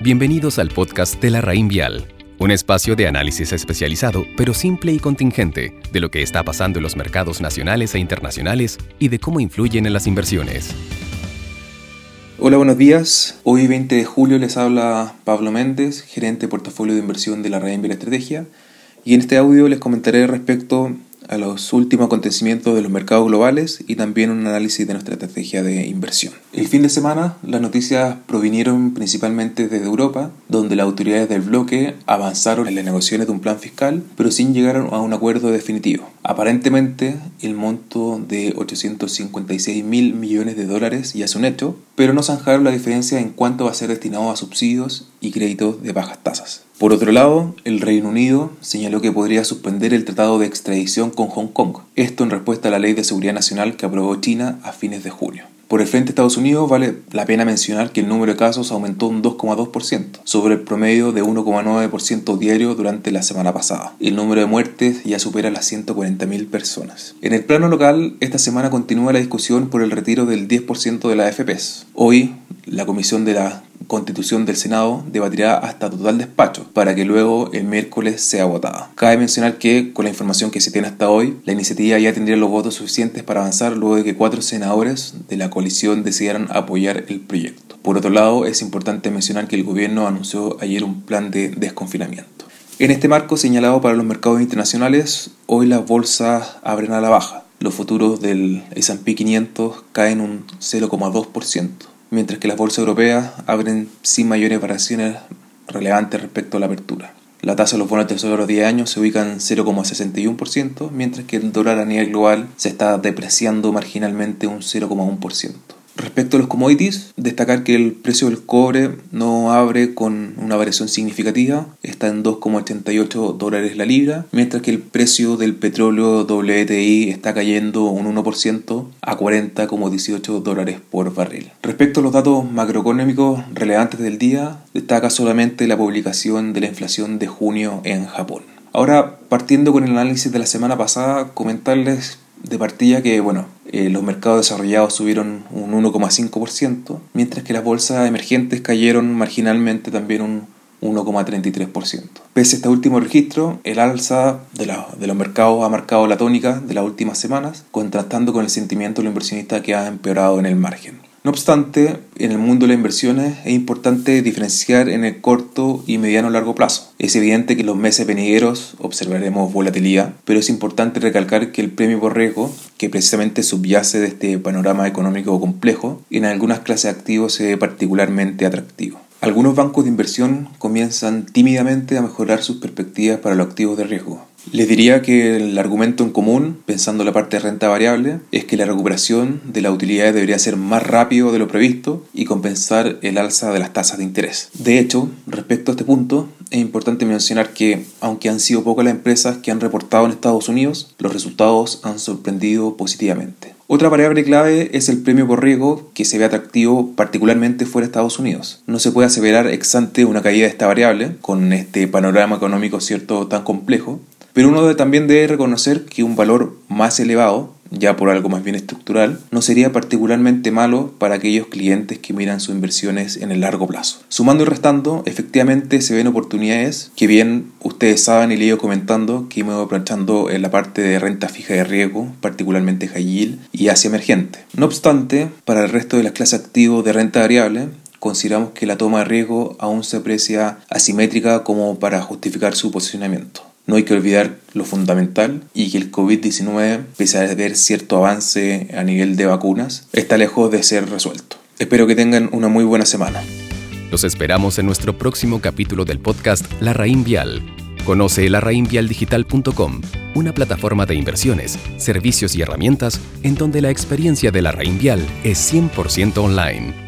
Bienvenidos al podcast de la Raín Vial, un espacio de análisis especializado, pero simple y contingente, de lo que está pasando en los mercados nacionales e internacionales y de cómo influyen en las inversiones. Hola, buenos días. Hoy 20 de julio les habla Pablo Méndez, gerente de portafolio de inversión de la Raín Vial Estrategia, y en este audio les comentaré respecto a los últimos acontecimientos de los mercados globales y también un análisis de nuestra estrategia de inversión. El fin de semana las noticias provinieron principalmente desde Europa, donde las autoridades del bloque avanzaron en las negociaciones de un plan fiscal, pero sin llegar a un acuerdo definitivo. Aparentemente el monto de 856 mil millones de dólares ya es un hecho, pero no zanjaron la diferencia en cuánto va a ser destinado a subsidios y créditos de bajas tasas. Por otro lado, el Reino Unido señaló que podría suspender el tratado de extradición con Hong Kong, esto en respuesta a la Ley de Seguridad Nacional que aprobó China a fines de junio. Por el frente de Estados Unidos vale la pena mencionar que el número de casos aumentó un 2,2% sobre el promedio de 1,9% diario durante la semana pasada. El número de muertes ya supera las 140.000 personas. En el plano local, esta semana continúa la discusión por el retiro del 10% de la AFPs. Hoy, la Comisión de la Constitución del Senado debatirá hasta total despacho para que luego el miércoles sea votada. Cabe mencionar que, con la información que se tiene hasta hoy, la iniciativa ya tendría los votos suficientes para avanzar luego de que cuatro senadores de la coalición decidieran apoyar el proyecto. Por otro lado, es importante mencionar que el gobierno anunció ayer un plan de desconfinamiento. En este marco señalado para los mercados internacionales, hoy las bolsas abren a la baja. Los futuros del S&P 500 caen un 0,2% mientras que las bolsas europeas abren sin mayores variaciones relevantes respecto a la apertura. La tasa de los bonos de los 10 años se ubica en 0,61%, mientras que el dólar a nivel global se está depreciando marginalmente un 0,1%. Respecto a los commodities, destacar que el precio del cobre no abre con una variación significativa, está en 2,88 dólares la libra, mientras que el precio del petróleo WTI está cayendo un 1% a 40,18 dólares por barril. Respecto a los datos macroeconómicos relevantes del día, destaca solamente la publicación de la inflación de junio en Japón. Ahora, partiendo con el análisis de la semana pasada, comentarles de partida que, bueno, eh, los mercados desarrollados subieron un 1,5%, mientras que las bolsas emergentes cayeron marginalmente también un 1,33%. Pese a este último registro, el alza de, de, los mercados ha marcado la tónica de las últimas semanas, contrastando con el sentimiento de los inversionistas que ha empeorado en el margen. No obstante, en el mundo de las inversiones es importante diferenciar en el corto y mediano largo plazo. Es evidente que en los meses venideros observaremos volatilidad, pero es importante recalcar que el premio por riesgo, que precisamente subyace de este panorama económico complejo, en algunas clases de activos ve particularmente atractivo. Algunos bancos de inversión comienzan tímidamente a mejorar sus perspectivas para los activos de riesgo. Les diría que el argumento en común, pensando la parte de renta variable, es que la recuperación de la utilidad debería ser más rápido de lo previsto y compensar el alza de las tasas de interés. De hecho, respecto a este punto, es importante mencionar que, aunque han sido pocas las empresas que han reportado en Estados Unidos, los resultados han sorprendido positivamente. Otra variable clave es el premio por riesgo que se ve atractivo particularmente fuera de Estados Unidos. No se puede aseverar ex ante una caída de esta variable con este panorama económico cierto tan complejo, pero uno también debe reconocer que un valor más elevado, ya por algo más bien estructural, no sería particularmente malo para aquellos clientes que miran sus inversiones en el largo plazo. Sumando y restando, efectivamente se ven oportunidades que bien ustedes saben y le he comentando que me voy planchando en la parte de renta fija de riesgo, particularmente high y Asia emergente. No obstante, para el resto de las clases activos de renta variable, consideramos que la toma de riesgo aún se aprecia asimétrica como para justificar su posicionamiento. No hay que olvidar lo fundamental y que el COVID-19, pese a haber cierto avance a nivel de vacunas, está lejos de ser resuelto. Espero que tengan una muy buena semana. Los esperamos en nuestro próximo capítulo del podcast La Raín Vial. Conoce larraínvialdigital.com, una plataforma de inversiones, servicios y herramientas en donde la experiencia de la Raín Vial es 100% online.